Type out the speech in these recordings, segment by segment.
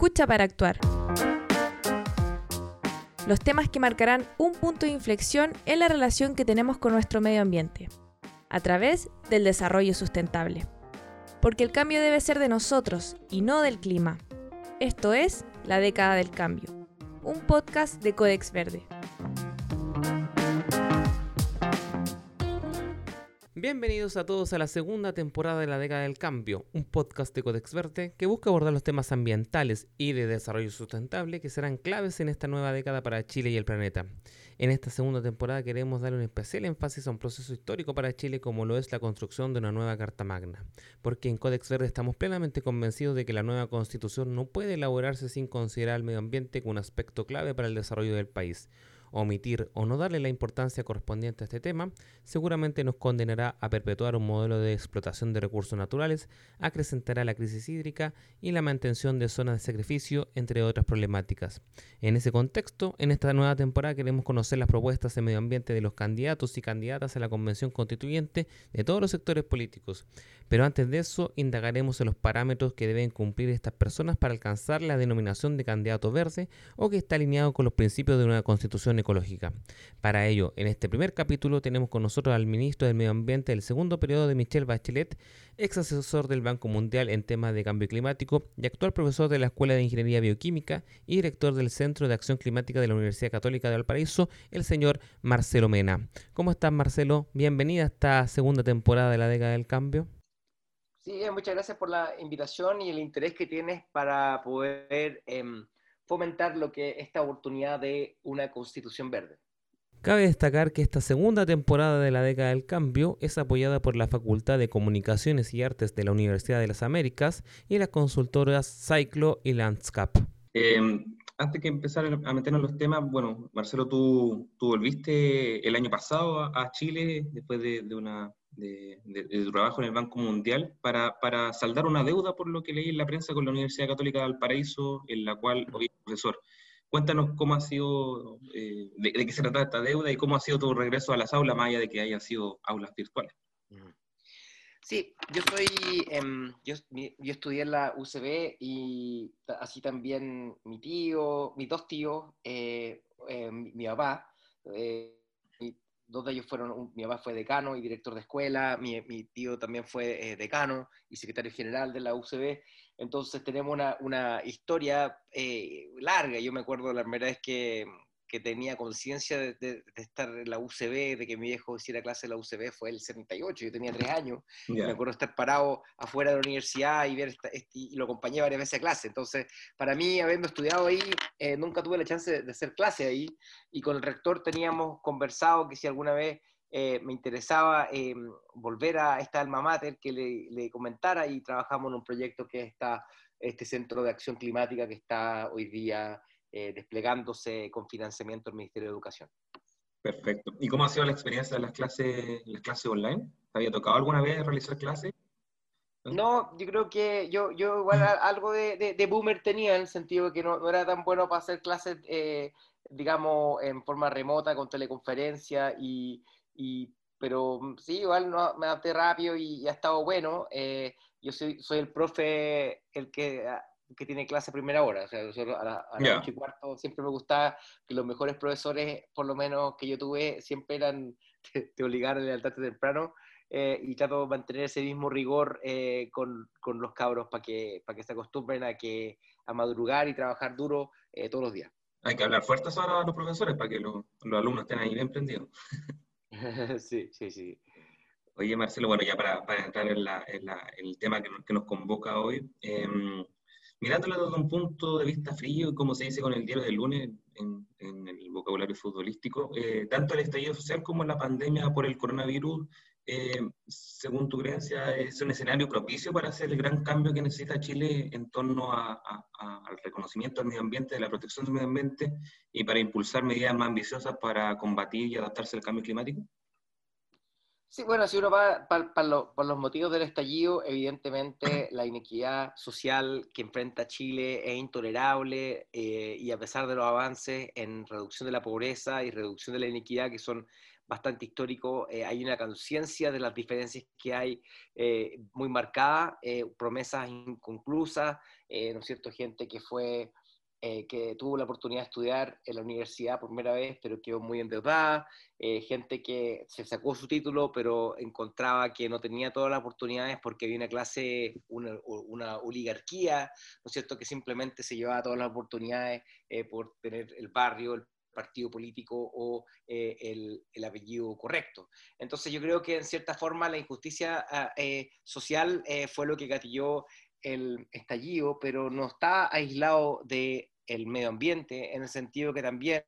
Escucha para actuar. Los temas que marcarán un punto de inflexión en la relación que tenemos con nuestro medio ambiente, a través del desarrollo sustentable. Porque el cambio debe ser de nosotros y no del clima. Esto es La década del cambio, un podcast de Codex Verde. Bienvenidos a todos a la segunda temporada de la década del cambio, un podcast de Codex Verde que busca abordar los temas ambientales y de desarrollo sustentable que serán claves en esta nueva década para Chile y el planeta. En esta segunda temporada queremos darle un especial énfasis a un proceso histórico para Chile como lo es la construcción de una nueva Carta Magna, porque en Codex Verde estamos plenamente convencidos de que la nueva constitución no puede elaborarse sin considerar al medio ambiente como un aspecto clave para el desarrollo del país omitir o no darle la importancia correspondiente a este tema, seguramente nos condenará a perpetuar un modelo de explotación de recursos naturales, acrecentará la crisis hídrica y la mantención de zonas de sacrificio, entre otras problemáticas. En ese contexto, en esta nueva temporada queremos conocer las propuestas de medio ambiente de los candidatos y candidatas a la Convención Constituyente de todos los sectores políticos. Pero antes de eso, indagaremos en los parámetros que deben cumplir estas personas para alcanzar la denominación de candidato verde o que está alineado con los principios de una constitución ecológica. Para ello, en este primer capítulo tenemos con nosotros al ministro del Medio Ambiente del segundo periodo de Michelle Bachelet, ex asesor del Banco Mundial en temas de cambio climático y actual profesor de la Escuela de Ingeniería Bioquímica y director del Centro de Acción Climática de la Universidad Católica de Valparaíso, el señor Marcelo Mena. ¿Cómo estás, Marcelo? Bienvenida a esta segunda temporada de la década del cambio. Sí, muchas gracias por la invitación y el interés que tienes para poder em, fomentar lo que esta oportunidad de una constitución verde. Cabe destacar que esta segunda temporada de la década del cambio es apoyada por la Facultad de Comunicaciones y Artes de la Universidad de las Américas y las consultoras Cyclo y Landscape. Em, antes que empezar a meternos en los temas, bueno, Marcelo, tú, tú volviste el año pasado a, Chile después de, de una de, trabajo en el Banco Mundial para, para, saldar una deuda, por lo que leí en la prensa, con la Universidad Católica de Valparaíso, en la cual hoy es profesor. Cuéntanos cómo ha sido, eh, de, qué se trata esta deuda y cómo ha sido tu regreso a las aulas, más allá de que hayan sido aulas virtuales. Sí, yo soy, em, yo, yo, estudié en la UCB y así también mi tío, mis dos tíos, eh, eh, mi, mi, papá, dos de ellos fueron, mi papá fue decano y director de escuela, mi, mi tío también fue eh, decano y secretario general de la UCB, entonces tenemos una, una historia eh, larga, yo me acuerdo la primera vez que, que tenía conciencia de, estar en la UCB, de que mi viejo hiciera clase en la UCB, fue el 78, yo tenía tres años, me acuerdo estar parado afuera de la universidad y, ver este, y lo acompañé varias veces a clase, entonces para mí, habiendo estudiado ahí, eh, nunca tuve la chance de, hacer clase ahí, y con el rector teníamos conversado que si alguna vez eh, me interesaba eh, volver a esta alma mater, que le, le, comentara y trabajamos en un proyecto que está este centro de acción climática que está hoy día eh, desplegándose con financiamiento del Ministerio de Educación. Perfecto. ¿Y cómo ha sido la experiencia de las clases, las clases online? ¿Te había tocado alguna vez realizar clases? No, yo creo que yo, yo igual algo de, de, boomer tenía en el sentido de que no, no, era tan bueno para hacer clases, eh, digamos, en forma remota, con teleconferencia, y, y, pero sí, igual no, me adapté rápido y, ha estado bueno. Eh, yo soy, soy el profe, el que que tiene clase a primera hora. O sea, a las y cuarto siempre me gustaba que los mejores profesores, por lo menos que yo tuve, siempre eran, te, obligaron a levantarte temprano eh, y trato de mantener ese mismo rigor eh, con, con, los cabros para que, para que se acostumbren a, que, a madrugar y trabajar duro eh, todos los días. Hay que hablar fuertes ahora a los profesores para que los, los alumnos estén ahí bien prendidos. sí, sí, sí. Oye, Marcelo, bueno, ya para, para entrar en, la, en, la, el tema que, que, nos convoca hoy, eh, mirándolo desde un punto de vista frío, como se dice con el diario del lunes en, el vocabulario futbolístico, eh, tanto el estallido social como la pandemia por el coronavirus, eh, según tu creencia, es un escenario propicio para hacer el gran cambio que necesita Chile en torno al reconocimiento del medio ambiente, de la protección del medio ambiente y para impulsar medidas más ambiciosas para combatir y adaptarse al cambio climático? Sí, bueno, si uno va por los motivos del estallido, evidentemente la inequidad social que enfrenta Chile es intolerable eh, y a pesar de los avances en reducción de la pobreza y reducción de la inequidad que son bastante histórico, hay una conciencia de las diferencias que hay muy marcada, promesas inconclusas, ¿no es cierto? Gente que fue eh, que tuvo la oportunidad de estudiar en la universidad por primera vez, pero quedó muy endeudada, eh, gente que se sacó su título, pero encontraba que no tenía todas las oportunidades porque había una clase, una, oligarquía, ¿no es cierto?, que simplemente se llevaba todas las oportunidades eh, por tener el barrio, el partido político o el, el, apellido correcto. Entonces yo creo que en cierta forma la injusticia ah, social fue lo que gatilló el estallido, pero no está aislado del el medio ambiente, en el sentido que también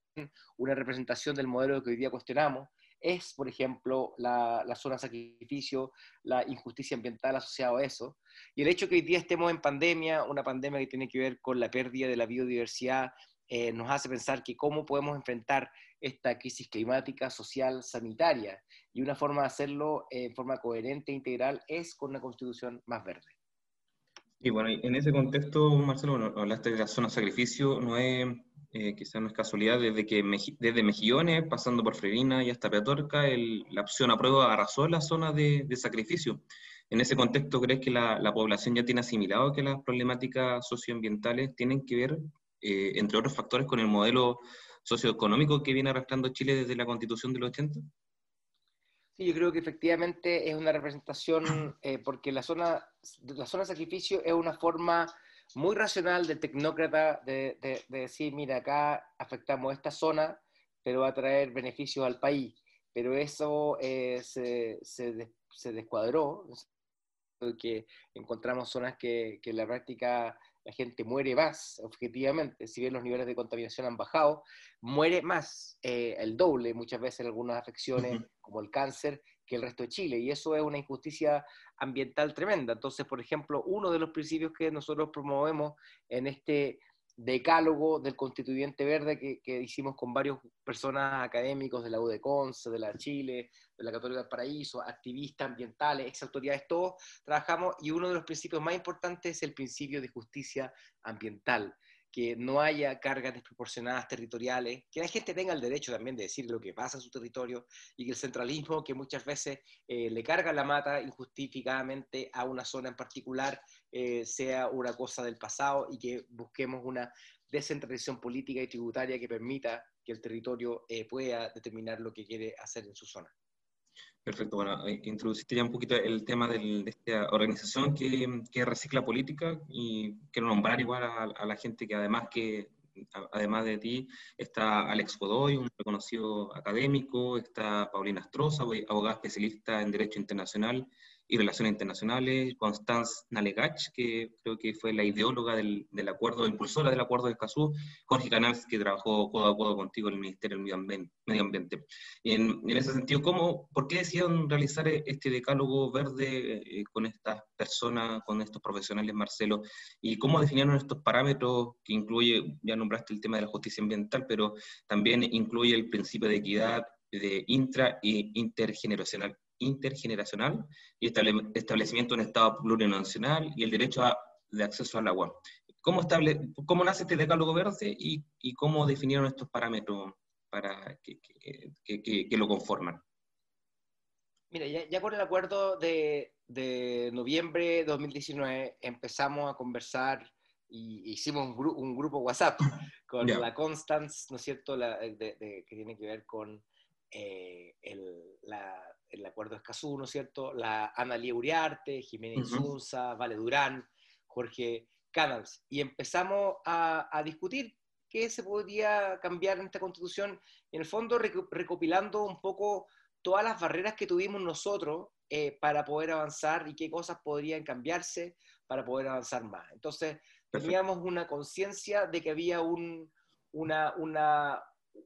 una representación del modelo que hoy día cuestionamos es, por ejemplo, la, la zona de sacrificio, la injusticia ambiental asociada a eso. Y el hecho que hoy día estemos en pandemia, una pandemia que tiene que ver con la pérdida de la biodiversidad, eh, nos hace pensar que cómo podemos enfrentar esta crisis climática, social, sanitaria. Y una forma de hacerlo eh, en forma coherente e integral es con una constitución más verde. Y bueno, en ese contexto, Marcelo, bueno, hablaste de la zona de sacrificio, no es, eh, quizás no es casualidad, desde que desde Mejillones, pasando por Freirina y hasta Peatorca, la opción a prueba arrasó la zona de, de sacrificio. En ese contexto, ¿crees que la, la, población ya tiene asimilado que las problemáticas socioambientales tienen que ver, eh, entre otros factores, con el modelo socioeconómico que viene arrastrando Chile desde la Constitución del 80? Sí, yo creo que efectivamente es una representación, eh, porque la zona, la zona de sacrificio es una forma muy racional del tecnócrata de, de, decir, mira, acá afectamos esta zona, pero va a traer beneficios al país. Pero eso eh, se, se, se, descuadró, porque encontramos zonas que, que en la práctica la gente muere más, objetivamente, si bien los niveles de contaminación han bajado, muere más, eh, el doble muchas veces en algunas afecciones como el cáncer, que el resto de Chile, y eso es una injusticia ambiental tremenda. Entonces, por ejemplo, uno de los principios que nosotros promovemos en este decálogo del constituyente verde que, hicimos con varias personas académicos de la UDECONS, de la Chile, de la Católica del Paraíso, activistas ambientales, ex autoridades, todos trabajamos y uno de los principios más importantes es el principio de justicia ambiental que no haya cargas desproporcionadas territoriales, que la gente tenga el derecho también de decir lo que pasa en su territorio y que el centralismo que muchas veces eh, le carga la mata injustificadamente a una zona en particular eh, sea una cosa del pasado y que busquemos una descentralización política y tributaria que permita que el territorio eh, pueda determinar lo que quiere hacer en su zona. Perfecto, bueno, introduciste ya un poquito el tema de esta organización que, que, recicla política y quiero nombrar igual a, la gente que además que además de ti está Alex Godoy, un reconocido académico, está Paulina Astroza, abogada especialista en Derecho Internacional, y Relaciones Internacionales, Constance Nalegach, que creo que fue la ideóloga del, del acuerdo, impulsora del acuerdo de Escazú, Jorge Canals, que trabajó codo a codo contigo en el Ministerio del Medio Ambiente. En, en, ese sentido, ¿cómo, ¿por qué decidieron realizar este decálogo verde eh, con estas personas, con estos profesionales, Marcelo? ¿Y cómo definieron estos parámetros que incluye, ya nombraste el tema de la justicia ambiental, pero también incluye el principio de equidad, de intra e intergeneracional, intergeneracional y establecimiento de un Estado plurinacional y el derecho a, de acceso al agua. ¿Cómo, estable, ¿Cómo nace este decálogo verde y, y cómo definieron estos parámetros para que, que, que, que lo conforman? Mira, ya, ya, con el acuerdo de, de noviembre de 2019 empezamos a conversar y hicimos un, gru un grupo WhatsApp con yeah. la Constance, ¿no es cierto?, la, de, de, que tiene que ver con eh, el, la, el acuerdo Escazú, ¿no es cierto? La Ana Lía Uriarte, Jiménez uh -huh. Vale Durán, Jorge Canals. Y empezamos a, a, discutir qué se podía cambiar en esta constitución, en el fondo recopilando un poco todas las barreras que tuvimos nosotros eh, para poder avanzar y qué cosas podrían cambiarse para poder avanzar más. Entonces, teníamos una conciencia de que había un, una, una,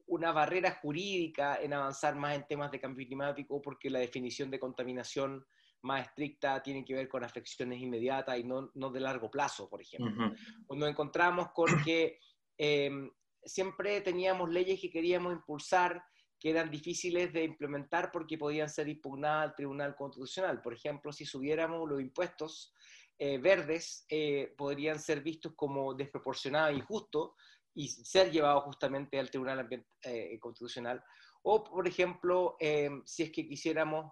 una barrera jurídica en avanzar más en temas de cambio climático porque la definición de contaminación más estricta tiene que ver con afecciones inmediatas y no, no de largo plazo, por ejemplo. Uh -huh. Cuando encontramos con que eh, siempre teníamos leyes que queríamos impulsar que eran difíciles de implementar porque podían ser impugnadas al Tribunal Constitucional. Por ejemplo, si subiéramos los impuestos eh, verdes, eh, podrían ser vistos como desproporcionados e injustos, y ser llevado justamente al Tribunal eh, Constitucional, O, por ejemplo, si es que quisiéramos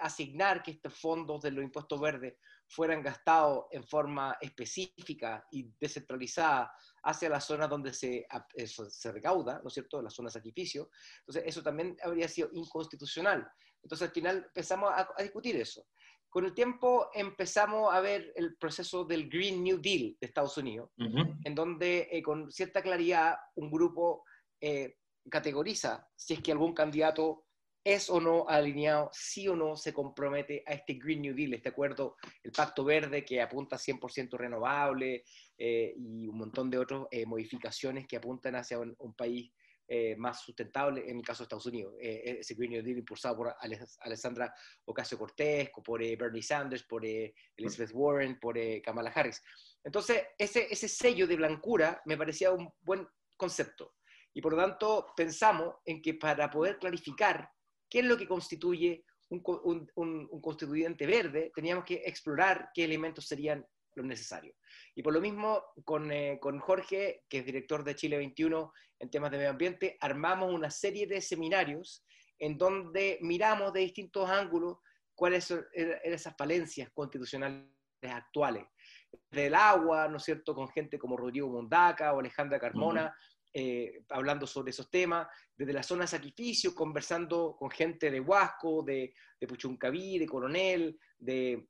asignar que estos fondos de los impuestos verdes fueran gastados en forma específica y descentralizada hacia las zonas donde se, se recauda, ¿no es cierto?, la zona de sacrificio. Entonces, eso también habría sido inconstitucional. Entonces, al final empezamos a, discutir eso. Con el tiempo empezamos a ver el proceso del Green New Deal de Estados Unidos, en donde eh, con cierta claridad un grupo eh, categoriza si es que algún candidato es o no alineado, sí o no se compromete a este Green New Deal, este acuerdo, el Pacto Verde que apunta 100% renovable eh, y un montón de otras eh, modificaciones que apuntan hacia un, país eh, más sustentable, en el caso de Estados Unidos. ese Green New Deal impulsado por Alessandra Ocasio-Cortez, por Bernie Sanders, por Elizabeth Warren, por Kamala Harris. Entonces, ese, ese sello de blancura me parecía un buen concepto. Y por lo tanto, pensamos en que para poder clarificar qué es lo que constituye un, constituyente verde, teníamos que explorar qué elementos serían los necesarios. Y por lo mismo, eh, con, Jorge, que es director de Chile 21 en temas de medio ambiente, armamos una serie de seminarios en donde miramos de distintos ángulos cuáles son er, esas falencias constitucionales actuales. Del agua, ¿no es cierto?, con gente como Rodrigo Mondaca o Alejandra Carmona, eh, hablando sobre esos temas, desde la zona de sacrificio, conversando con gente de Huasco, de, de Puchuncaví, de Coronel, de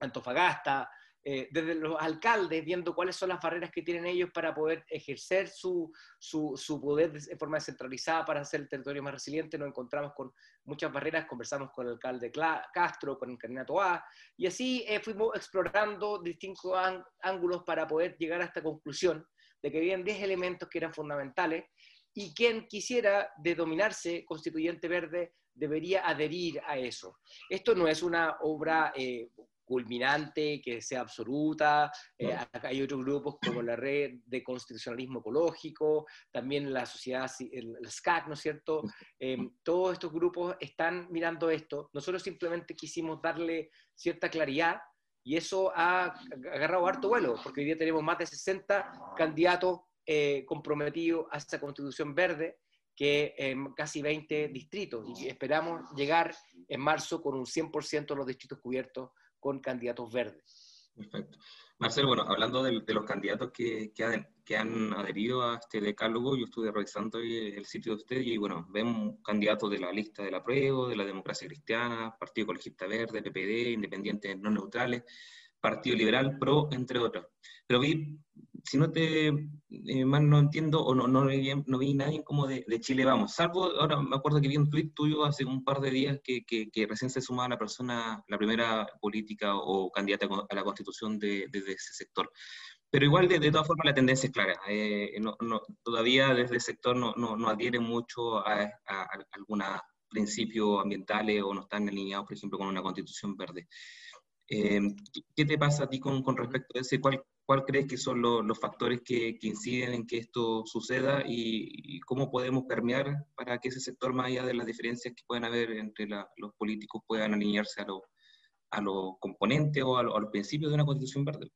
Antofagasta, eh, desde los alcaldes, viendo cuáles son las barreras que tienen ellos para poder ejercer su, su, poder de forma descentralizada para hacer el territorio más resiliente. Nos encontramos con muchas barreras, conversamos con el alcalde Castro, con el candidato A, y así eh, fuimos explorando distintos ángulos para poder llegar a esta conclusión de que habían 10 elementos que eran fundamentales y quien quisiera denominarse constituyente verde debería adherir a eso. Esto no es una obra eh, culminante, que sea absoluta. Eh, hay otros grupos como la Red de Constitucionalismo Ecológico, también la sociedad, el, SCAC, ¿no es cierto? Eh, todos estos grupos están mirando esto. Nosotros simplemente quisimos darle cierta claridad y eso ha agarrado harto vuelo, porque hoy día tenemos más de 60 candidatos eh, comprometidos a esta constitución verde, que en casi 20 distritos. Y esperamos llegar en marzo con un 100% de los distritos cubiertos con candidatos verdes. Perfecto. Marcelo, bueno, hablando de, los candidatos que, que, han adherido a este decálogo, yo estuve revisando el sitio de usted y bueno, vemos candidatos de la lista de la prueba, de la democracia cristiana, Partido Ecologista Verde, PPD, Independientes No Neutrales, Partido Liberal, PRO, entre otros. Pero vi si no te eh, mal no entiendo o no, no, no vi nadie como de, Chile Vamos, salvo ahora me acuerdo que vi un tuit tuyo hace un par de días que, que, recién se sumaba la persona, la primera política o candidata a la constitución de, desde ese sector. Pero igual, de, de, todas formas, la tendencia es clara. Eh, todavía desde el sector no, no, adhiere mucho a, a, algunos principios ambientales o no están alineados, por ejemplo, con una constitución verde. Eh, ¿Qué te pasa a ti con, con respecto a ese? ¿Cuál, ¿Cuál crees que son los, factores que, inciden en que esto suceda y, cómo podemos permear para que ese sector, más allá de las diferencias que pueden haber entre los políticos, puedan alinearse a los componentes o a, los principios de una constitución verde?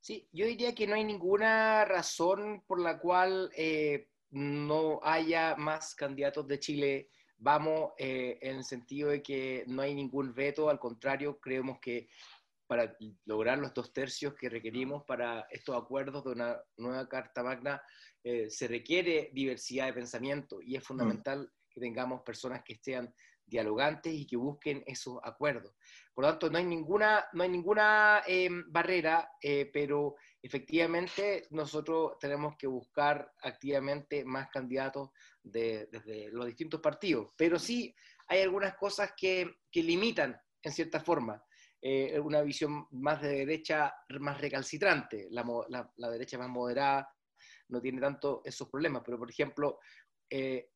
Sí, yo diría que no hay ninguna razón por la cual eh, no haya más candidatos de Chile. Vamos eh, en el sentido de que no hay ningún veto, al contrario, creemos que para lograr los dos tercios que requerimos para estos acuerdos de una nueva Carta Magna, eh, se requiere diversidad de pensamiento y es fundamental que tengamos personas que estén dialogantes y que busquen esos acuerdos. Por lo tanto, no hay ninguna, no hay ninguna em, barrera, eh, pero efectivamente nosotros tenemos que buscar activamente más candidatos de, desde los distintos partidos. Pero sí hay algunas cosas que limitan en cierta forma. Eh, una visión más de derecha, más recalcitrante. La, la, derecha más moderada no tiene tanto esos problemas, pero por ejemplo, eh,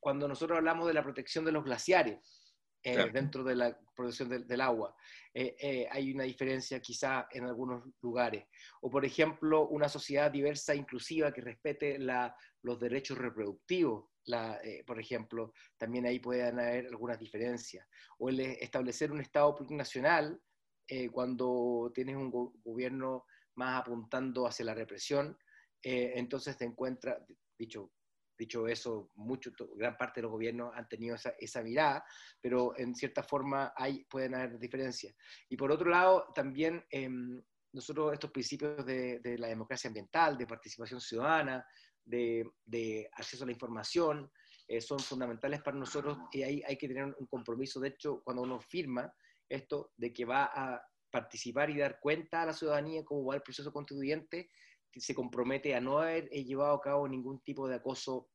cuando nosotros hablamos de la protección de los glaciares, eh, dentro de la protección del agua. hay una diferencia quizá en algunos lugares. O, por ejemplo, una sociedad diversa, inclusiva, que respete la, los derechos reproductivos. La, por ejemplo, también ahí pueden haber algunas diferencias. O el establecer un Estado plurinacional eh, cuando tienes un gobierno más apuntando hacia la represión, eh, entonces te encuentras, dicho dicho eso, mucho, gran parte de los gobiernos han tenido esa, esa mirada, pero en cierta forma hay, pueden haber diferencias. Y por otro lado, también em, nosotros estos principios de, de, la democracia ambiental, de participación ciudadana, de, de acceso a la información, eh, son fundamentales para nosotros y hay, hay que tener un compromiso, de hecho, cuando uno firma esto, de que va a participar y dar cuenta a la ciudadanía cómo va el proceso constituyente, se compromete a no haber eh, llevado a cabo ningún tipo de acoso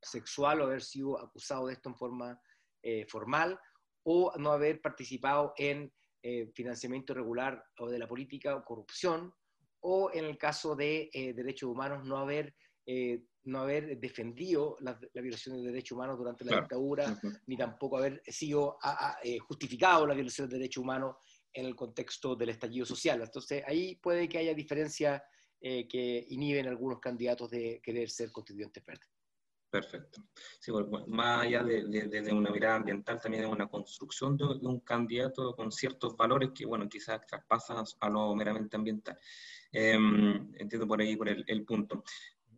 sexual o haber sido acusado de esto en forma eh, formal o no haber participado en eh, financiamiento irregular o de la política o corrupción o en el caso de derechos humanos no haber, no haber defendido la, violación de derechos humanos durante la dictadura, ni tampoco haber sido justificado la violación de derechos humanos en el contexto del estallido social. Entonces ahí puede que haya diferencias eh, que inhiben a algunos candidatos de querer ser constituyentes verdes. Perfecto. Sí, bueno, más allá de, de, una mirada ambiental, también es una construcción de, un candidato con ciertos valores que, bueno, quizás traspasan a lo meramente ambiental. Em, entiendo por ahí por el, el punto.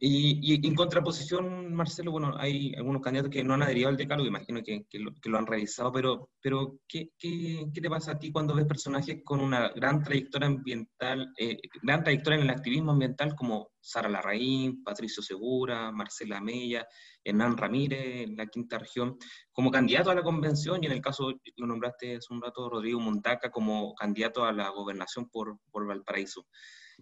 Y, en contraposición, Marcelo, bueno, hay algunos candidatos que no han adherido al decálogo, imagino que, que, lo, han revisado, pero, pero ¿qué, qué, qué, te pasa a ti cuando ves personajes con una gran trayectoria ambiental, eh, gran trayectoria en el activismo ambiental como Sara Larraín, Patricio Segura, Marcela Mella, Hernán Ramírez en la quinta región, como candidato a la convención y en el caso, lo nombraste hace un rato, Rodrigo Montaca, como candidato a la gobernación por, por Valparaíso?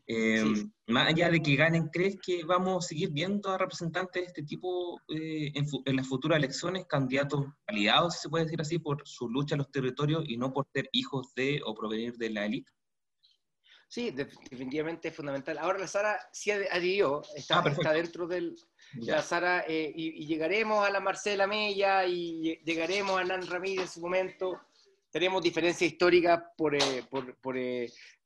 Eh, más allá de que ganen, ¿crees que vamos a seguir viendo a representantes de este tipo eh, en, las futuras elecciones, candidatos aliados, si se puede decir así, por su lucha en los territorios y no por ser hijos de o provenir de la élite? Sí, definitivamente es fundamental. Ahora la Sara sí adhirió, está, ah, está dentro del... La Sara, eh, y, llegaremos a la Marcela Mella y llegaremos a Nan Ramírez en su momento. Tenemos diferencias históricas por, por, por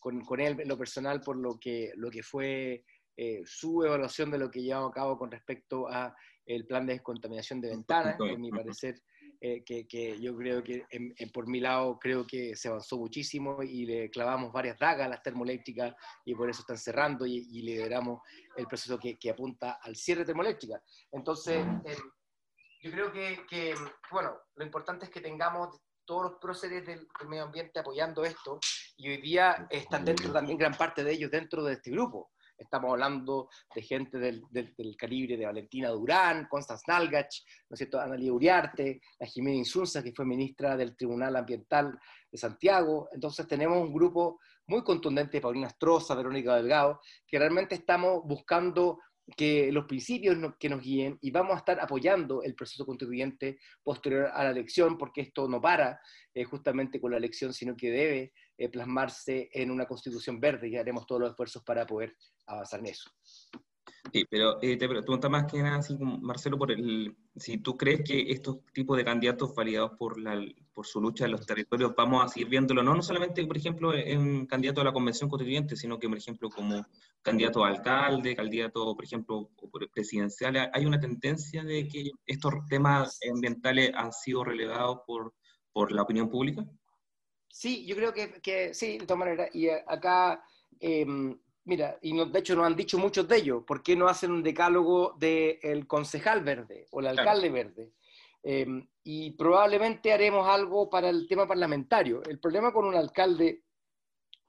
con, con, él en lo personal por lo que, lo que fue eh, su evaluación de lo que llevaba a cabo con respecto a el plan de descontaminación de ventanas, que mi parecer, eh, que, que, yo creo que por mi lado creo que se avanzó muchísimo y le clavamos varias dagas a las termoeléctricas y por eso están cerrando y, y lideramos el proceso que, que, apunta al cierre termoeléctrica. Entonces, eh, yo creo que, que, bueno, lo importante es que tengamos todos los próceres del, medio ambiente apoyando esto y hoy día están dentro también gran parte de ellos dentro de este grupo. Estamos hablando de gente del, del, calibre de Valentina Durán, Constance Nalgach, ¿no es cierto? Analia Uriarte, la Jimena Insunza, que fue ministra del Tribunal Ambiental de Santiago. Entonces tenemos un grupo muy contundente, Paulina Astroza, Verónica Delgado, que realmente estamos buscando que los principios que nos guíen y vamos a estar apoyando el proceso constituyente posterior a la elección, porque esto no para eh, justamente con la elección, sino que debe eh, plasmarse en una constitución verde y haremos todos los esfuerzos para poder avanzar en eso. Sí, pero eh, te pregunta más que nada, así, Marcelo, por el, si tú crees que estos tipos de candidatos validados por, la, por su lucha en los territorios, vamos a seguir viéndolo, no, no solamente, por ejemplo, en candidato a la convención constituyente, sino que, por ejemplo, como candidato a alcalde, candidato, por ejemplo, presidencial, hay una tendencia de que estos temas ambientales han sido relegados por, por la opinión pública. Sí, yo creo que, que sí, de todas maneras, y acá... Eh, Mira, y de hecho nos han dicho muchos de ellos, ¿por qué no hacen un decálogo del concejal verde o el alcalde verde? Em, y probablemente haremos algo para el tema parlamentario. El problema con un alcalde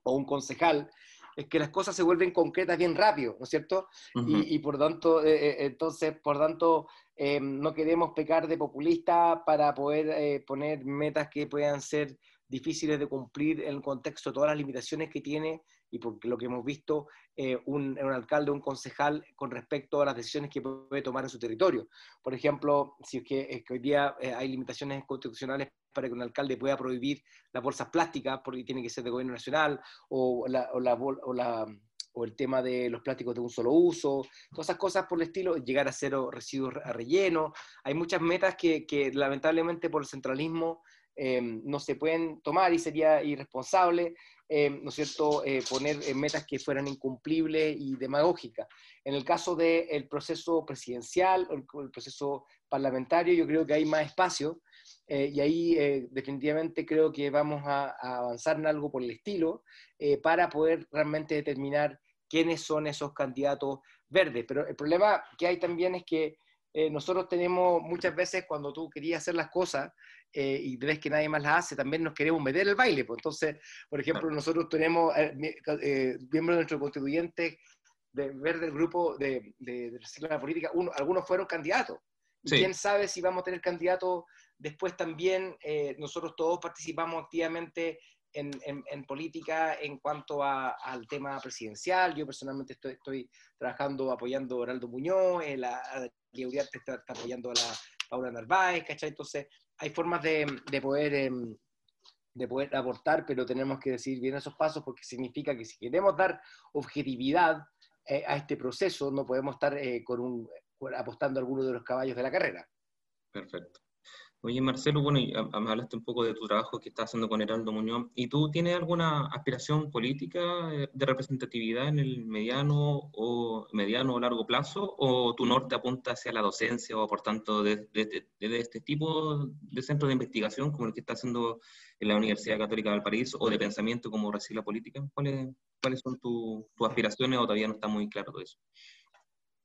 o un concejal es que las cosas se vuelven concretas bien rápido, ¿no es cierto? y, por tanto, eh, eh, entonces, por tanto, em, no queremos pecar de populista para poder eh, poner metas que puedan ser difíciles de cumplir en el contexto de todas las limitaciones que tiene y porque lo que hemos visto eh, un, un, alcalde, un concejal con respecto a las decisiones que puede tomar en su territorio. Por ejemplo, si es que, hoy día eh, hay limitaciones constitucionales para que un alcalde pueda prohibir las bolsas plásticas, porque tiene que ser de gobierno nacional, o, la, o, la, o, la, o el tema de los plásticos de un solo uso, todas esas cosas por el estilo, llegar a cero residuos a relleno. Hay muchas metas que, que lamentablemente por el centralismo eh, no se pueden tomar y sería irresponsable eh, ¿no es cierto?, eh, poner metas que fueran incumplibles y demagógicas. En el caso del proceso presidencial o el, proceso parlamentario, yo creo que hay más espacio eh, y ahí definitivamente creo que vamos a, avanzar en algo por el estilo para poder realmente determinar quiénes son esos candidatos verdes. Pero el problema que hay también es que eh, nosotros tenemos muchas veces cuando tú querías hacer las cosas eh, y ves que nadie más las hace, también nos queremos meter el baile. Pues. Entonces, por ejemplo, nosotros tenemos eh, miembros de nuestro constituyente de ver del grupo de, de, la política, uno, algunos fueron candidatos. quién sabe si vamos a tener candidatos después también. nosotros todos participamos activamente en, en, política en cuanto al tema presidencial. Yo personalmente estoy, estoy trabajando apoyando a Oraldo Muñoz, la, la está, está, apoyando a la Paula Narváez, ¿cachai? Entonces, hay formas de, de poder... Em, de poder aportar, pero tenemos que decir bien esos pasos porque significa que si queremos dar objetividad eh, a este proceso, no podemos estar eh, con un, apostando a alguno de los caballos de la carrera. Perfecto. Oye, Marcelo, bueno, me hablaste un poco de tu trabajo que estás haciendo con Heraldo Muñoz. ¿Y tú tienes alguna aspiración política eh, de representatividad en el mediano o mediano o largo plazo? ¿O tu norte apunta hacia la docencia o por tanto de, este tipo de centros de investigación como el que está haciendo en la Universidad Católica del París o de pensamiento como la Política? ¿Cuáles, cuáles son tus aspiraciones o todavía no está muy claro todo eso?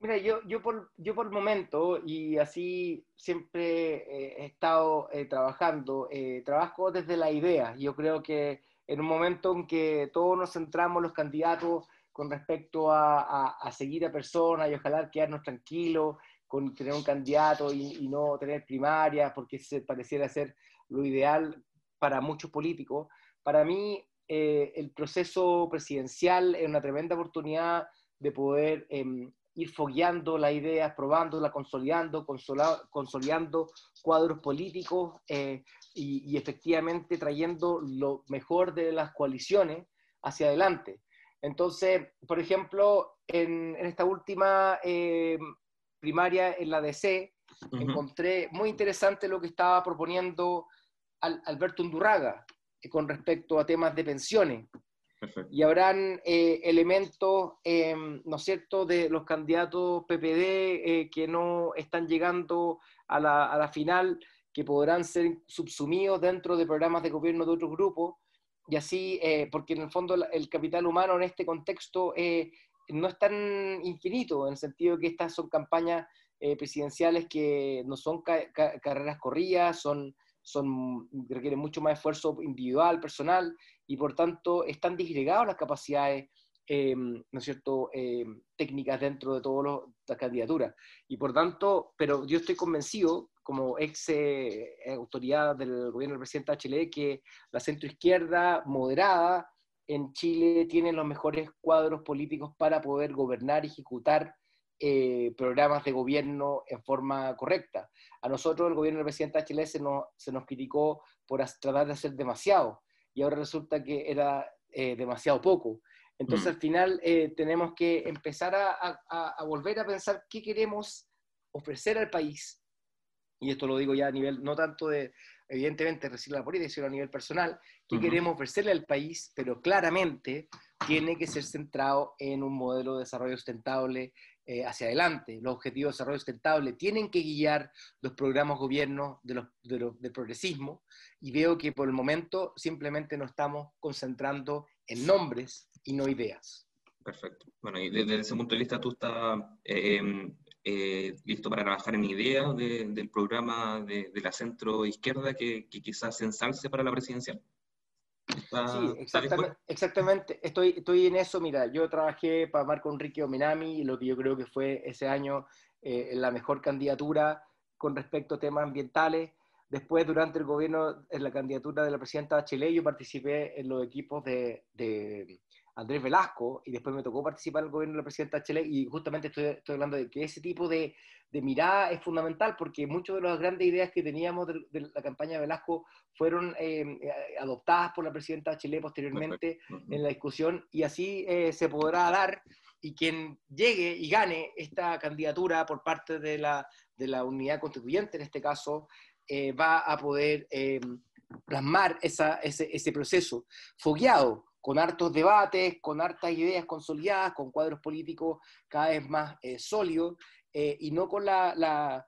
Mira, yo, yo, por, yo por momento, y así siempre eh, he estado eh, trabajando, eh, trabajo desde la idea. Yo creo que en un momento en que todos nos centramos los candidatos con respecto a, a, seguir a personas y ojalá quedarnos tranquilos con tener un candidato y, y no tener primarias, porque se pareciera ser lo ideal para muchos políticos. Para mí, el proceso presidencial es una tremenda oportunidad de poder em, ir fogueando las ideas, probándolas, consolidando, consolidando cuadros políticos eh, y, efectivamente trayendo lo mejor de las coaliciones hacia adelante. Entonces, por ejemplo, en, esta última eh, primaria en la DC, encontré muy interesante lo que estaba proponiendo Alberto Undurraga eh, con respecto a temas de pensiones. Y habrán eh, elementos, em, ¿no es cierto?, de los candidatos PPD eh, que no están llegando a la, a la, final, que podrán ser subsumidos dentro de programas de gobierno de otros grupos, y así, eh, porque en el fondo el capital humano en este contexto no es tan infinito, en el sentido que estas son campañas presidenciales que no son carreras corridas, son son, requieren mucho más esfuerzo individual, personal, y por tanto están disgregadas las capacidades, eh, ¿no es cierto?, eh, técnicas dentro de todas las candidaturas. Y por tanto, pero yo estoy convencido, como ex eh, autoridad del gobierno del presidente Chile, que la centroizquierda moderada en Chile tiene los mejores cuadros políticos para poder gobernar ejecutar eh, programas de gobierno en forma correcta. A nosotros el gobierno del presidente Chile se nos, se nos criticó por tratar de hacer demasiado y ahora resulta que era eh, demasiado poco. Entonces mm. al final eh, tenemos que empezar a, a, volver a pensar qué queremos ofrecer al país. Y esto lo digo ya a nivel, no tanto de, evidentemente, recibir la política, sino a nivel personal, qué queremos ofrecerle al país, pero claramente tiene que ser centrado en un modelo de desarrollo sustentable, eh, hacia adelante. Los objetivos de desarrollo sustentable tienen que guiar los programas gobiernos de del progresismo y veo que por el momento simplemente nos estamos concentrando en nombres y no ideas. Perfecto. Bueno, y desde ese punto de vista tú estás eh, eh, listo para trabajar en ideas del programa de, la centro izquierda que, que quizás se ensalce para la presidencial sí, exactamente, exactamente. Estoy, estoy en eso. Mira, yo trabajé para Marco Enrique Ominami, lo que yo creo que fue ese año eh, la mejor candidatura con respecto a temas ambientales. Después, durante el gobierno, en la candidatura de la presidenta Bachelet, yo participé en los equipos de, de Andrés Velasco y después me tocó participar en el gobierno de la presidenta Bachelet y justamente estoy, estoy hablando de que ese tipo de, de mirada es fundamental porque muchas de las grandes ideas que teníamos de, la campaña de Velasco fueron eh, eh, adoptadas por la presidenta Chile posteriormente en la discusión y así eh, se podrá dar y quien llegue y gane esta candidatura por parte de la, de la unidad constituyente, en este caso, va a poder plasmar esa, ese, ese proceso fogueado con hartos debates, con hartas ideas consolidadas, con cuadros políticos cada vez más sólidos eh, y no con la,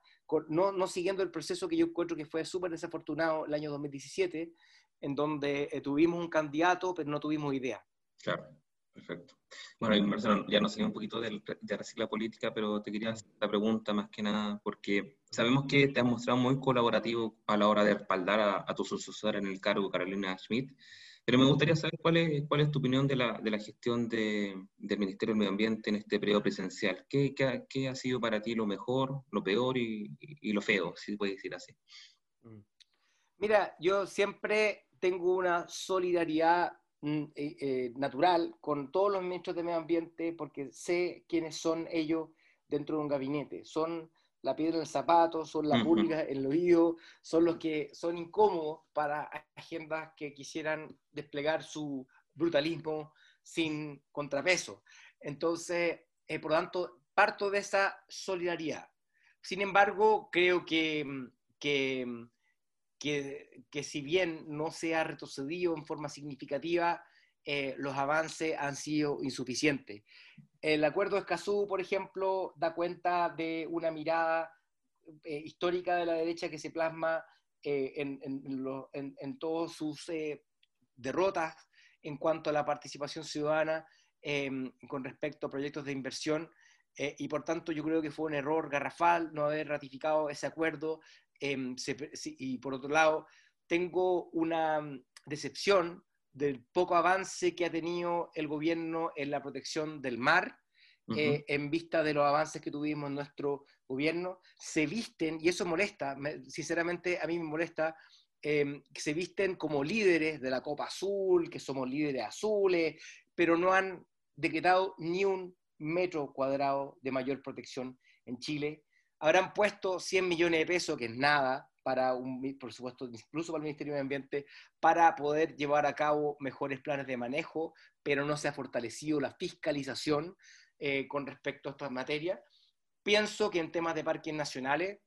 no, no, siguiendo el proceso que yo encuentro que fue súper desafortunado el año 2017, en donde eh, tuvimos un candidato, pero no tuvimos idea. Claro. Perfecto. Bueno, Marcelo, ya nos seguimos un poquito de, de recicla política, pero te quería hacer la pregunta más que nada, porque sabemos que te has mostrado muy colaborativo a la hora de respaldar a, a tu sucesora en el cargo, Carolina Schmidt, pero me gustaría saber cuál es, cuál es tu opinión de la, de la gestión de, del Ministerio del Medio Ambiente en este periodo presidencial. ¿Qué, qué, qué ha sido para ti lo mejor, lo peor y, y, lo feo, si se puede decir así? Mm. Mira, yo siempre tengo una solidaridad mm, eh, eh, natural con todos los ministros de medio ambiente porque sé quiénes son ellos dentro de un gabinete. Son la piedra en el zapato, son la pública en el oído, son los que son incómodos para agendas que quisieran desplegar su brutalismo sin contrapeso. Entonces, eh, por lo tanto, parto de esa solidaridad. Sin embargo, creo que, que, que, que si bien no se ha retrocedido en forma significativa, eh, los avances han sido insuficientes. El acuerdo de Escazú, por ejemplo, da cuenta de una mirada eh, histórica de la derecha que se plasma eh, en, en, todas sus derrotas en cuanto a la participación ciudadana em, con respecto a proyectos de inversión. y por tanto yo creo que fue un error garrafal no haber ratificado ese acuerdo. Em, y por otro lado, tengo una mm, decepción del poco avance que ha tenido el gobierno en la protección del mar, eh, en vista de los avances que tuvimos en nuestro gobierno, se visten, y eso molesta, sinceramente a mí me molesta, em, que se visten como líderes de la Copa Azul, que somos líderes azules, pero no han decretado ni un metro cuadrado de mayor protección en Chile. Habrán puesto 100 millones de pesos, que es nada, para un, por supuesto, incluso para el Ministerio de Ambiente, para poder llevar a cabo mejores planes de manejo, pero no se ha fortalecido la fiscalización eh, con respecto a estas materias. Pienso que en temas de parques nacionales,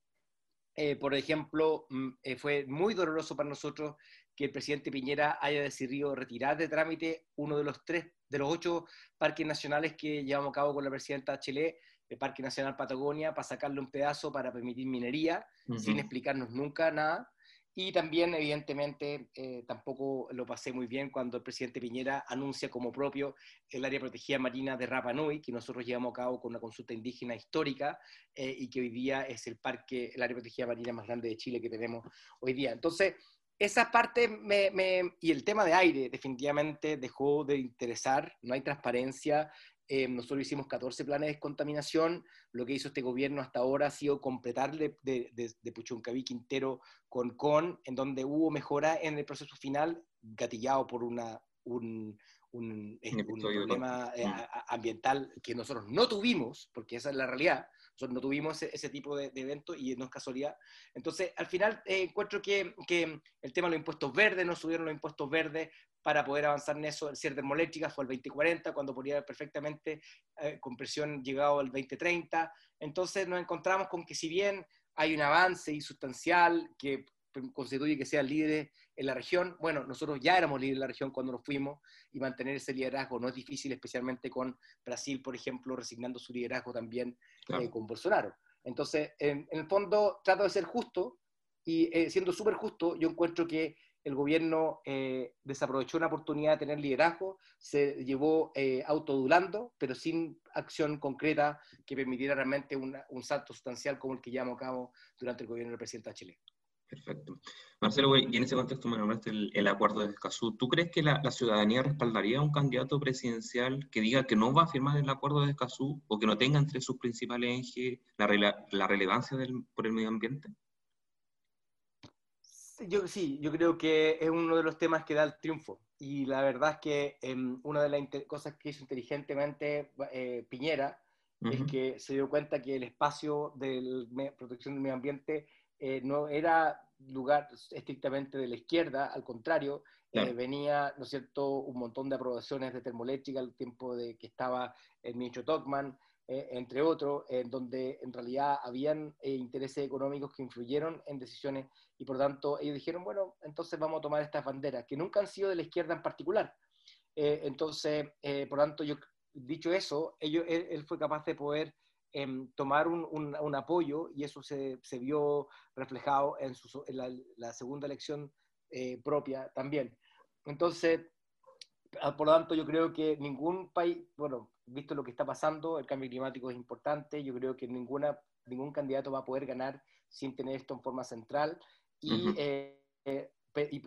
eh, por ejemplo, mm, eh, fue muy doloroso para nosotros que el presidente Piñera haya decidido retirar de trámite uno de los tres, de los ocho parques nacionales que llevamos a cabo con la presidenta Chile, el Parque Nacional Patagonia para sacarle un pedazo para permitir minería, sin explicarnos nunca nada. Y también, evidentemente, eh, tampoco lo pasé muy bien cuando el presidente Piñera anuncia como propio el área protegida marina de Rapa Nui, que nosotros llevamos a cabo con una consulta indígena histórica eh, y que hoy día es el parque, el área protegida marina más grande de Chile que tenemos hoy día. Entonces, esa parte me, me, y el tema de aire definitivamente dejó de interesar, no hay transparencia, eh, nosotros hicimos 14 planes de descontaminación. Lo que hizo este gobierno hasta ahora ha sido completar de, de, de, Puchuncaví Quintero con CON, en donde hubo mejora en el proceso final, gatillado por una, un, un, un problema eh, ambiental que nosotros no tuvimos, porque esa es la realidad. No tuvimos ese, tipo de, de eventos y no es casualidad. Entonces, al final eh, encuentro que, que, el tema de los impuestos verdes, no subieron los impuestos verdes para poder avanzar en eso. El cierre termoeléctrica fue el 2040, cuando podría haber perfectamente eh, con presión llegado al 2030. Entonces nos encontramos con que si bien hay un avance insustancial que constituye que sean líderes en la región. Bueno, nosotros ya éramos líderes en la región cuando nos fuimos y mantener ese liderazgo no es difícil, especialmente con Brasil, por ejemplo, resignando su liderazgo también eh, con Bolsonaro. Entonces, en, el fondo, trato de ser justo y eh, siendo súper justo, yo encuentro que el gobierno eh, desaprovechó una oportunidad de tener liderazgo, se llevó autodulando, pero sin acción concreta que permitiera realmente un salto sustancial como el que llevamos a cabo durante el gobierno del presidente chileno. Perfecto. Marcelo, y en ese contexto me nombraste el, acuerdo de Escazú. ¿Tú crees que la, ciudadanía respaldaría a un candidato presidencial que diga que no va a firmar el acuerdo de Escazú o que no tenga entre sus principales ejes la, la relevancia del, por el medio ambiente? Yo, sí, yo creo que es uno de los temas que da el triunfo. Y la verdad es que em, una de las cosas que hizo inteligentemente eh, Piñera es que se dio cuenta que el espacio de protección del medio ambiente eh, no era lugar estrictamente de la izquierda, al contrario, eh, venía, ¿no es cierto?, un montón de aprobaciones de termoeléctrica al tiempo de que estaba el ministro Tocman, eh, entre otros, en donde en realidad habían intereses económicos que influyeron en decisiones y por tanto ellos dijeron, bueno, entonces vamos a tomar estas banderas, que nunca han sido de la izquierda en particular. entonces, por tanto, yo, dicho eso, ellos, él fue capaz de poder tomar un, un, apoyo y eso se, se vio reflejado en, su, en la, segunda elección eh, propia también. Entonces, ah, por lo tanto, yo creo que ningún país, bueno, visto lo que está pasando, el cambio climático es importante, yo creo que ninguna, ningún candidato va a poder ganar sin tener esto en forma central. Y, eh, eh,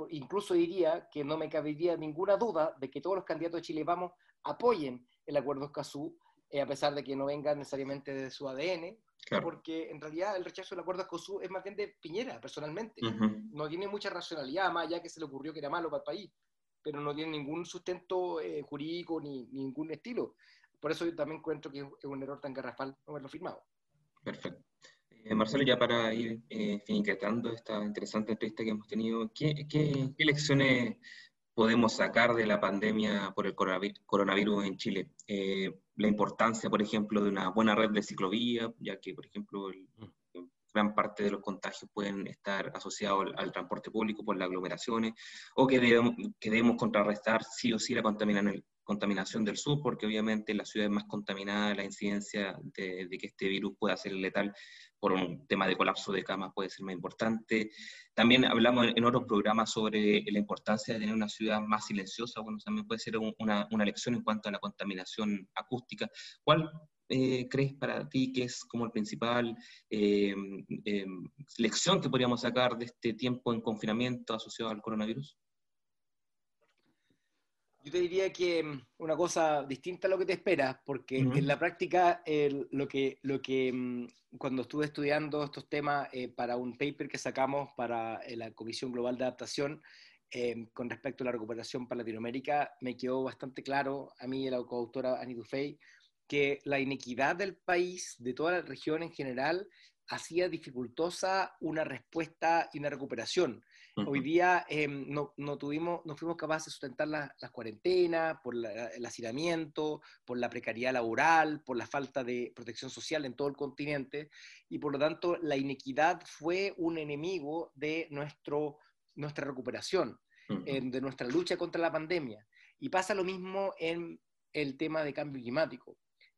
incluso diría que no me cabería ninguna duda de que todos los candidatos de Chile Vamos apoyen el acuerdo Escazú, a pesar de que no venga necesariamente de su ADN, porque en realidad el rechazo del acuerdo Escazú es más bien de Piñera, personalmente. No tiene mucha racionalidad, más allá que se le ocurrió que era malo para el país pero no tiene ningún sustento eh, jurídico ni, ningún estilo. Por eso yo también encuentro que es un error tan garrafal no haberlo firmado. Perfecto. Eh, Marcelo, ya para ir eh, finiquetando esta interesante entrevista que hemos tenido, ¿qué, qué, lecciones podemos sacar de la pandemia por el coronavirus en Chile? Eh, la importancia, por ejemplo, de una buena red de ciclovía, ya que, por ejemplo, el, mm gran parte de los contagios pueden estar asociados al, transporte público por las aglomeraciones, o que debemos, que debemos contrarrestar sí o sí la contaminación del sur, porque obviamente en las ciudades más contaminadas la incidencia de, que este virus pueda ser letal por un tema de colapso de camas puede ser más importante. También hablamos en, otros programas sobre la importancia de tener una ciudad más silenciosa, bueno, también puede ser una, una lección en cuanto a la contaminación acústica. ¿Cuál eh, crees para ti que es como el principal eh, eh, lección que podríamos sacar de este tiempo en confinamiento asociado al coronavirus? Yo te diría que mm, una cosa distinta a lo que te esperas, porque en la práctica lo que, lo que mm, cuando estuve estudiando estos temas para un paper que sacamos para la Comisión Global de Adaptación, con respecto a la recuperación para Latinoamérica, me quedó bastante claro a mí y a la coautora Annie Dufay que la inequidad del país, de toda la región en general, hacía dificultosa una respuesta y una recuperación. Hoy día em, no, no, tuvimos, no fuimos capaces de sustentar las la cuarentenas, por el hacinamiento, por la precariedad laboral, por la falta de protección social en todo el continente, y por lo tanto la inequidad fue un enemigo de nuestro, nuestra recuperación, de nuestra lucha contra la pandemia. Y pasa lo mismo en el tema de cambio climático.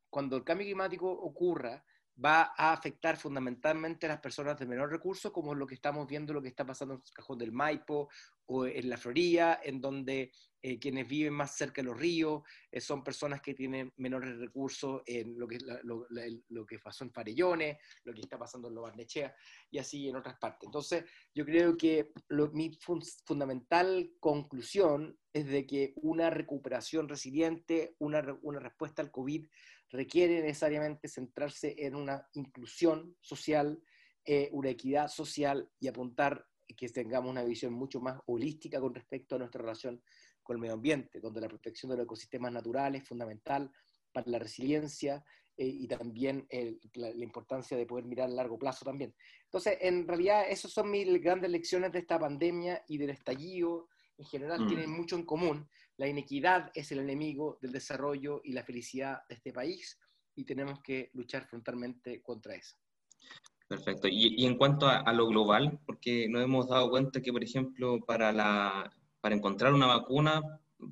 Cuando el cambio climático ocurra, va a afectar fundamentalmente a las personas de menor recurso, como lo que estamos viendo, lo que está pasando en el Cajón del Maipo o en la Florida, en donde eh, quienes viven más cerca de los ríos eh, son personas que tienen menores recursos en lo que, lo, que pasó en Farellones, lo que está pasando en Lo Barnechea y así en otras partes. Entonces, yo creo que mi fundamental conclusión es de que una recuperación resiliente, una, una respuesta al COVID, requiere necesariamente centrarse en una inclusión social, eh, una equidad social y apuntar que tengamos una visión mucho más holística con respecto a nuestra relación con el medio ambiente, donde la protección de los ecosistemas naturales es fundamental para la resiliencia eh, y también la, importancia de poder mirar a largo plazo también. Entonces, en realidad, esas son mis grandes lecciones de esta pandemia y del estallido. En general, mm. tienen mucho en común, la inequidad es el enemigo del desarrollo y la felicidad de este país y tenemos que luchar frontalmente contra eso. Perfecto. Y, en cuanto a, lo global, porque nos hemos dado cuenta que, por ejemplo, para, para encontrar una vacuna,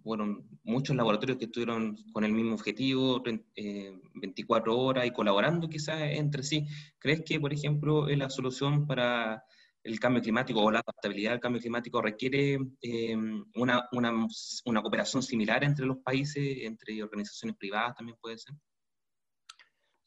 fueron muchos laboratorios que estuvieron con el mismo objetivo, 24 eh, horas y colaborando quizás entre sí. ¿Crees que, por ejemplo, la solución para el cambio climático o la adaptabilidad al cambio climático requiere em, una, una, una, cooperación similar entre los países, entre organizaciones privadas también puede ser.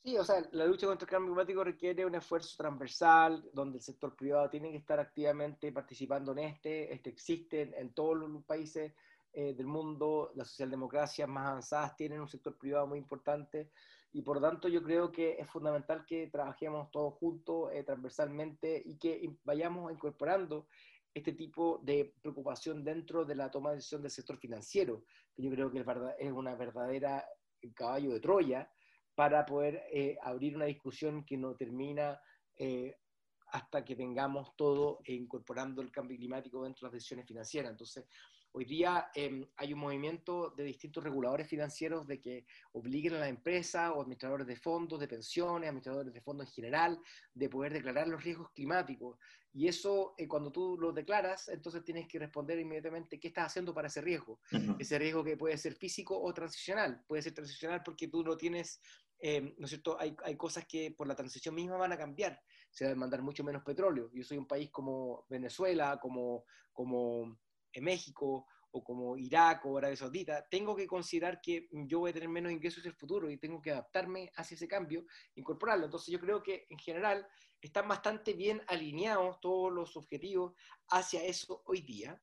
Sí, o sea, la lucha contra el cambio climático requiere un esfuerzo transversal donde el sector privado tiene que estar activamente participando en este. Este existe en, todos los países eh, del mundo. Las socialdemocracias más avanzadas tienen un sector privado muy importante y por tanto yo creo que es fundamental que trabajemos todos juntos, eh, transversalmente, y que vayamos incorporando este tipo de preocupación dentro de la toma de decisión del sector financiero, que yo creo que es una verdadera caballo de Troya para poder eh, abrir una discusión que no termina eh, hasta que tengamos todo incorporando el cambio climático dentro de las decisiones financieras. Entonces, Hoy día em, hay un movimiento de distintos reguladores financieros de que obliguen a la empresa o administradores de fondos, de pensiones, administradores de fondos en general, de poder declarar los riesgos climáticos. Y eso, eh, cuando tú lo declaras, entonces tienes que responder inmediatamente qué estás haciendo para ese riesgo. Ese riesgo que puede ser físico o transicional. Puede ser transicional porque tú no tienes, em, ¿no es cierto? Hay, hay cosas que por la transición misma van a cambiar. Se va a demandar mucho menos petróleo. Yo soy un país como Venezuela, como, como en México o como Irak o Arabia Saudita, tengo que considerar que yo voy a tener menos ingresos en el futuro y tengo que adaptarme hacia ese cambio, incorporarlo. Entonces yo creo que en general están bastante bien alineados todos los objetivos hacia eso hoy día,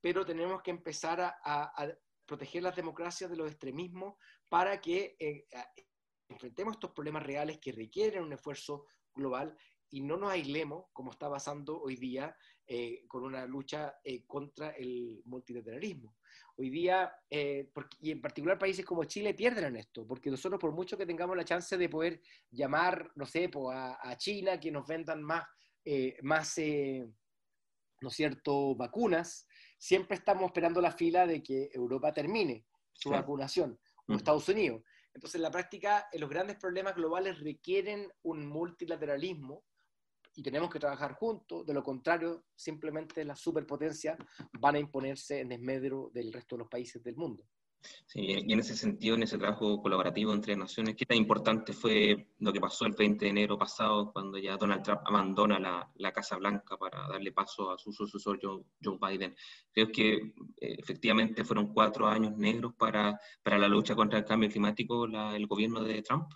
pero tenemos que empezar a, proteger las democracias de los extremismos para que eh, enfrentemos estos problemas reales que requieren un esfuerzo global y no nos aislemos, como está pasando hoy día, eh, con una lucha eh, contra el multilateralismo. Hoy día, eh, y en particular países como Chile pierden en esto, porque nosotros por mucho que tengamos la chance de poder llamar, no sé, a, China que nos vendan más, más ¿no es cierto?, vacunas, siempre estamos esperando la fila de que Europa termine su vacunación, o Estados Unidos. Entonces, en la práctica, los grandes problemas globales requieren un multilateralismo y tenemos que trabajar juntos, de lo contrario, simplemente las superpotencias van a imponerse en desmedro del resto de los países del mundo. Sí, y en ese sentido, en ese trabajo colaborativo entre naciones, ¿qué tan importante fue lo que pasó el 20 de enero pasado, cuando ya Donald Trump abandona la, la Casa Blanca para darle paso a su sucesor Joe, Joe Biden? Creo que eh, efectivamente fueron cuatro años negros para, para la lucha contra el cambio climático, el gobierno de Trump.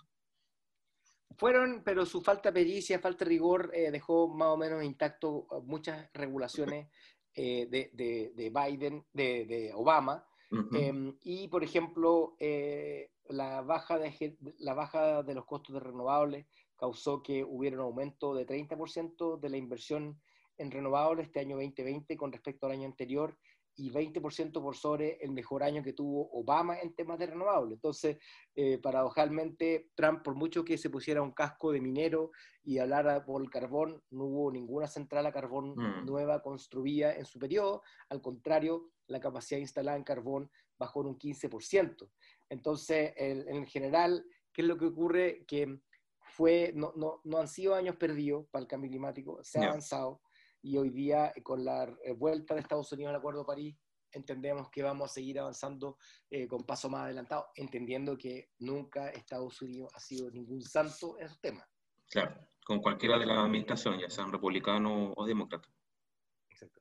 Fueron, pero su falta de pericia, falta de rigor, eh, dejó más o menos intacto uh, muchas regulaciones eh, de, de, Biden, de, de Obama. Em, y, por ejemplo, eh, la, baja de, la baja de los costos de renovables causó que hubiera un aumento de 30% de la inversión en renovables este año 2020 con respecto al año anterior y 20% por sobre el mejor año que tuvo Obama en temas de renovables. Entonces, eh, paradojalmente, Trump, por mucho que se pusiera un casco de minero y hablara por el carbón, no hubo ninguna central a carbón mm. nueva construida en su periodo. Al contrario, la capacidad instalada en carbón bajó en un 15%. Entonces, en general, ¿qué es lo que ocurre? Que fue, no, no, no han sido años perdidos para el cambio climático, se ha avanzado y hoy día eh, con la eh, vuelta de Estados Unidos al Acuerdo de París entendemos que vamos a seguir avanzando eh, con paso más adelantado, entendiendo que nunca Estados Unidos ha sido ningún santo en esos temas. Claro, con cualquiera de las administraciones, ya sean republicanos o demócratas. Exacto.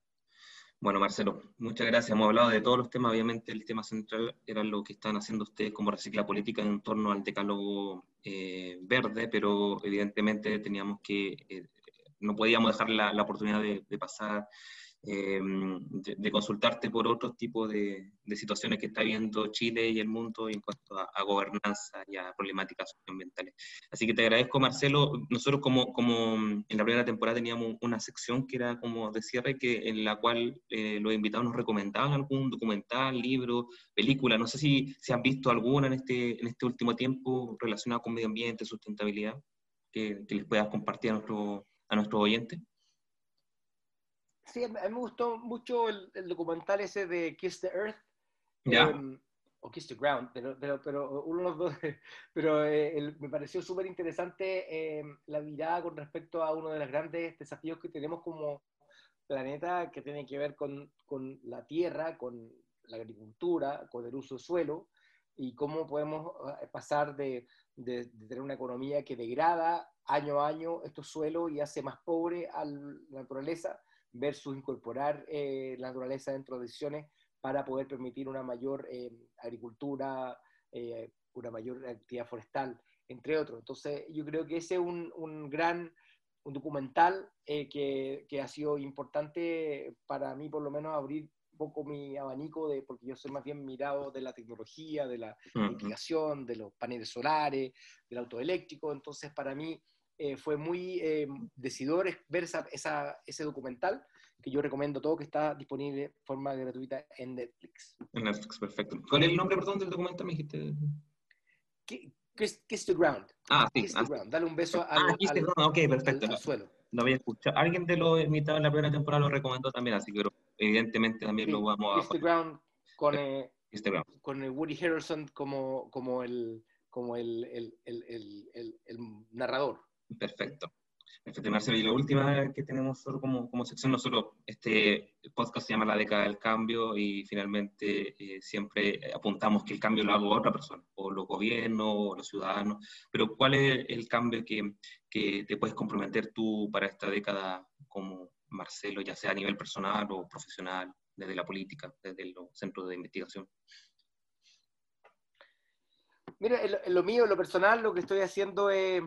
Bueno, Marcelo, muchas gracias. Hemos hablado de todos los temas. Obviamente, el tema central era lo que están haciendo ustedes como recicla política en torno al decálogo verde, pero evidentemente teníamos que no podíamos dejar la, la oportunidad de, pasar, eh, de, consultarte por otros tipos de, situaciones que está viendo Chile y el mundo en cuanto a, gobernanza y a problemáticas socioambientales. Así que te agradezco, Marcelo. Nosotros como, como en la primera temporada teníamos una sección que era como de cierre, que, en la cual eh, los invitados nos recomendaban algún documental, libro, película. No sé si, se han visto alguna en este, en este último tiempo relacionada con medio ambiente, sustentabilidad, que, que les puedas compartir a nuestro a nuestro oyente? Sí, a mí me gustó mucho el, documental ese de Kiss the Earth. Em, o Kiss the Ground, pero, pero, uno de los dos, pero eh, me pareció súper interesante em, la mirada con respecto a uno de los grandes desafíos que tenemos como planeta, que tiene que ver con, con la tierra, con la agricultura, con el uso del suelo, y cómo podemos eh, pasar de, de, tener una economía que degrada año a año estos suelos y hace más pobre a la naturaleza versus incorporar eh, la naturaleza dentro de decisiones para poder permitir una mayor eh, agricultura, una mayor actividad forestal, entre otros. Entonces, yo creo que ese es un, un gran un documental que, que, ha sido importante para mí, por lo menos, abrir poco mi abanico, de, porque yo soy más bien mirado de la tecnología, de la uh de los paneles solares, del auto eléctrico. Entonces, para mí eh, fue muy eh, decidor ver esa, esa, ese documental que yo recomiendo todo, que está disponible de forma gratuita en Netflix. En Netflix, perfecto. ¿Cuál es el nombre, perdón, del documental? Me dijiste. Kiss, the Ground. Ah, sí. Kiss the ah. Ground. Dale un beso al, ah, Kiss the Ground. Ok, perfecto. Al, suelo. Lo había escuchado. Alguien de los invitados en la primera temporada lo recomendó también, así que evidentemente también lo vamos a... Instagram con, eh, con Woody Harrelson como, como, el, como el, el, el, el narrador. Perfecto. Perfecto, Marcelo. Y la última que tenemos solo como, como sección, nosotros, este podcast se llama La década del cambio y finalmente eh, siempre apuntamos que el cambio lo hago otra persona, o los gobiernos, o los ciudadanos, pero ¿cuál es el cambio que, que te puedes comprometer tú para esta década como Marcelo, ya sea a nivel personal o profesional, desde la política, desde los centros de investigación? Mira, en lo, mío, en lo personal, lo que estoy haciendo es,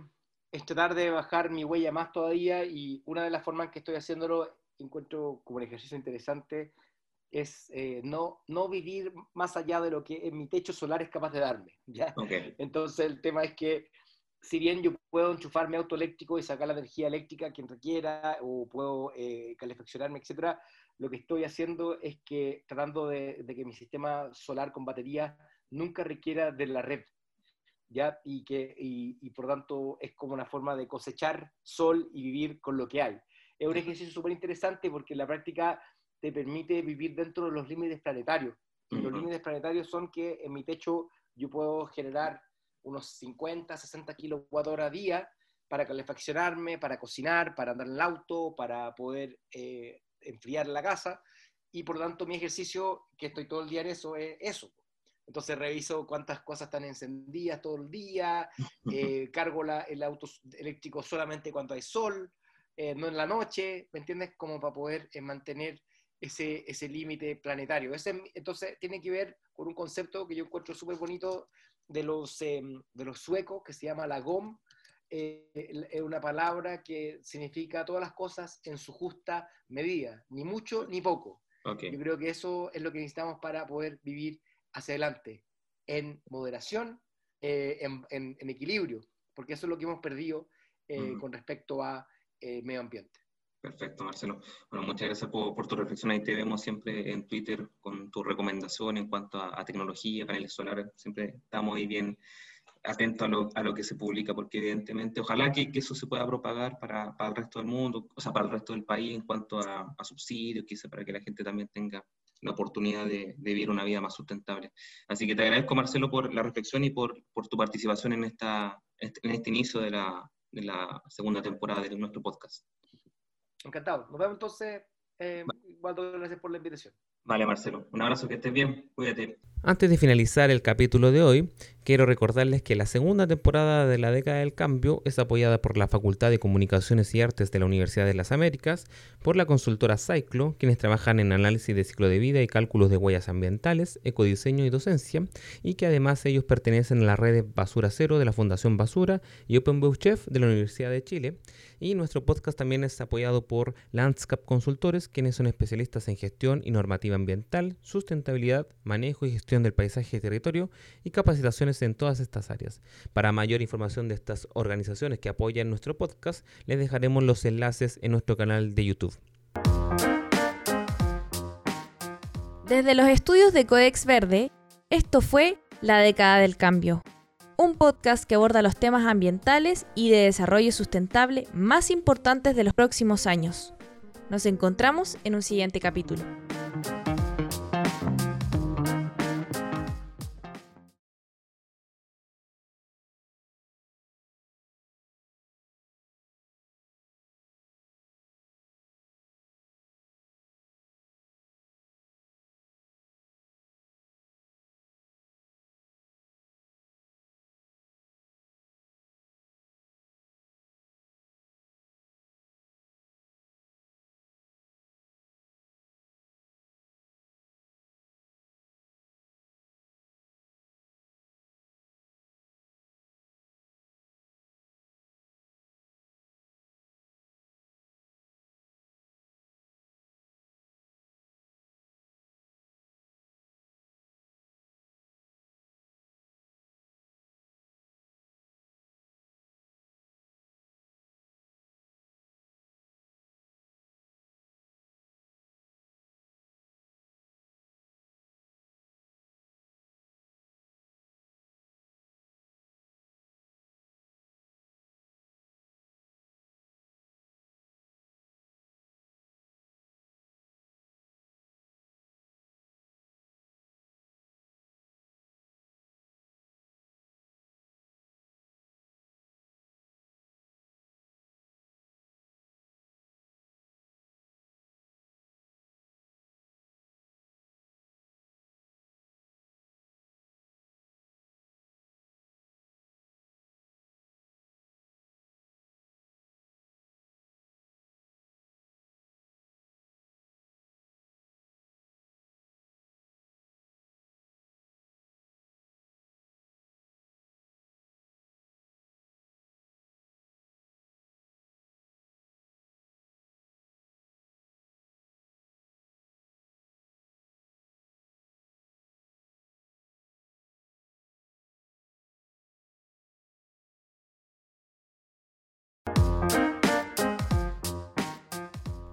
tratar de bajar mi huella más todavía y una de las formas en que estoy haciéndolo, encuentro como un ejercicio interesante, es eh, no, no vivir más allá de lo que mi techo solar es capaz de darme. ¿ya? Entonces el tema es que si bien yo puedo enchufar mi auto eléctrico y sacar la energía eléctrica quien requiera, o puedo eh, calefaccionarme, etcétera, lo que estoy haciendo es que tratando de, que mi sistema solar con batería nunca requiera de la red, ¿ya? Y, que, y, por tanto es como una forma de cosechar sol y vivir con lo que hay. Es un ejercicio súper interesante porque en la práctica te permite vivir dentro de los límites planetarios. Los límites planetarios son que en mi techo yo puedo generar unos 50, 60 kilowatt hora a día para calefaccionarme, para cocinar, para andar en el auto, para poder eh, enfriar la casa. Y por lo tanto mi ejercicio, que estoy todo el día en eso, es eso. Entonces reviso cuántas cosas están encendidas todo el día, eh, cargo la, el auto eléctrico solamente cuando hay sol, eh, no en la noche, ¿me entiendes? Como para poder mantener ese, ese límite planetario. Ese, entonces tiene que ver con un concepto que yo encuentro súper bonito de los, em, de los suecos que se llama la GOM. Eh, es una palabra que significa todas las cosas en su justa medida, ni mucho ni poco. Yo creo que eso es lo que necesitamos para poder vivir hacia adelante, en moderación, eh, en, en, equilibrio, porque eso es lo que hemos perdido eh, con respecto a medio ambiente. Perfecto, Marcelo. Bueno, muchas gracias por, tu reflexión. Ahí te vemos siempre en Twitter con tu recomendación en cuanto a, tecnología, paneles solares. Siempre estamos ahí bien atentos a lo, a lo, que se publica, porque evidentemente, ojalá que, que eso se pueda propagar para, para, el resto del mundo, o sea, para el resto del país en cuanto a, a subsidios, quizá para que la gente también tenga la oportunidad de, de, vivir una vida más sustentable. Así que te agradezco, Marcelo, por la reflexión y por, por tu participación en, esta, en este inicio de la, de la segunda temporada de nuestro podcast. Encantado. Nos vemos entonces. Eh, gracias por la invitación. Vale, Marcelo. Un abrazo, que estés bien. Cuídate. Antes de finalizar el capítulo de hoy, quiero recordarles que la segunda temporada de la década del cambio es apoyada por la Facultad de Comunicaciones y Artes de la Universidad de las Américas, por la consultora Cyclo, quienes trabajan en análisis de ciclo de vida y cálculos de huellas ambientales, ecodiseño y docencia, y que además ellos pertenecen a la red Basura Cero de la Fundación Basura y Open Chef de la Universidad de Chile. Y nuestro podcast también es apoyado por Landscape Consultores, quienes son especialistas en gestión y normativa ambiental, sustentabilidad, manejo y del paisaje y territorio y capacitaciones en todas estas áreas. Para mayor información de estas organizaciones que apoyan nuestro podcast, les dejaremos los enlaces en nuestro canal de YouTube. Desde los estudios de Codex Verde, esto fue La década del cambio un podcast que aborda los temas ambientales y de desarrollo sustentable más importantes de los próximos años. Nos encontramos en un siguiente capítulo.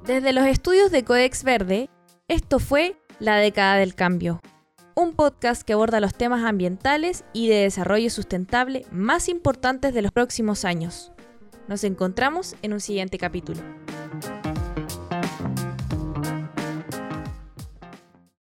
Desde los estudios de Codex Verde, esto fue La década del cambio, un podcast que aborda los temas ambientales y de desarrollo sustentable más importantes de los próximos años. Nos encontramos en un siguiente capítulo.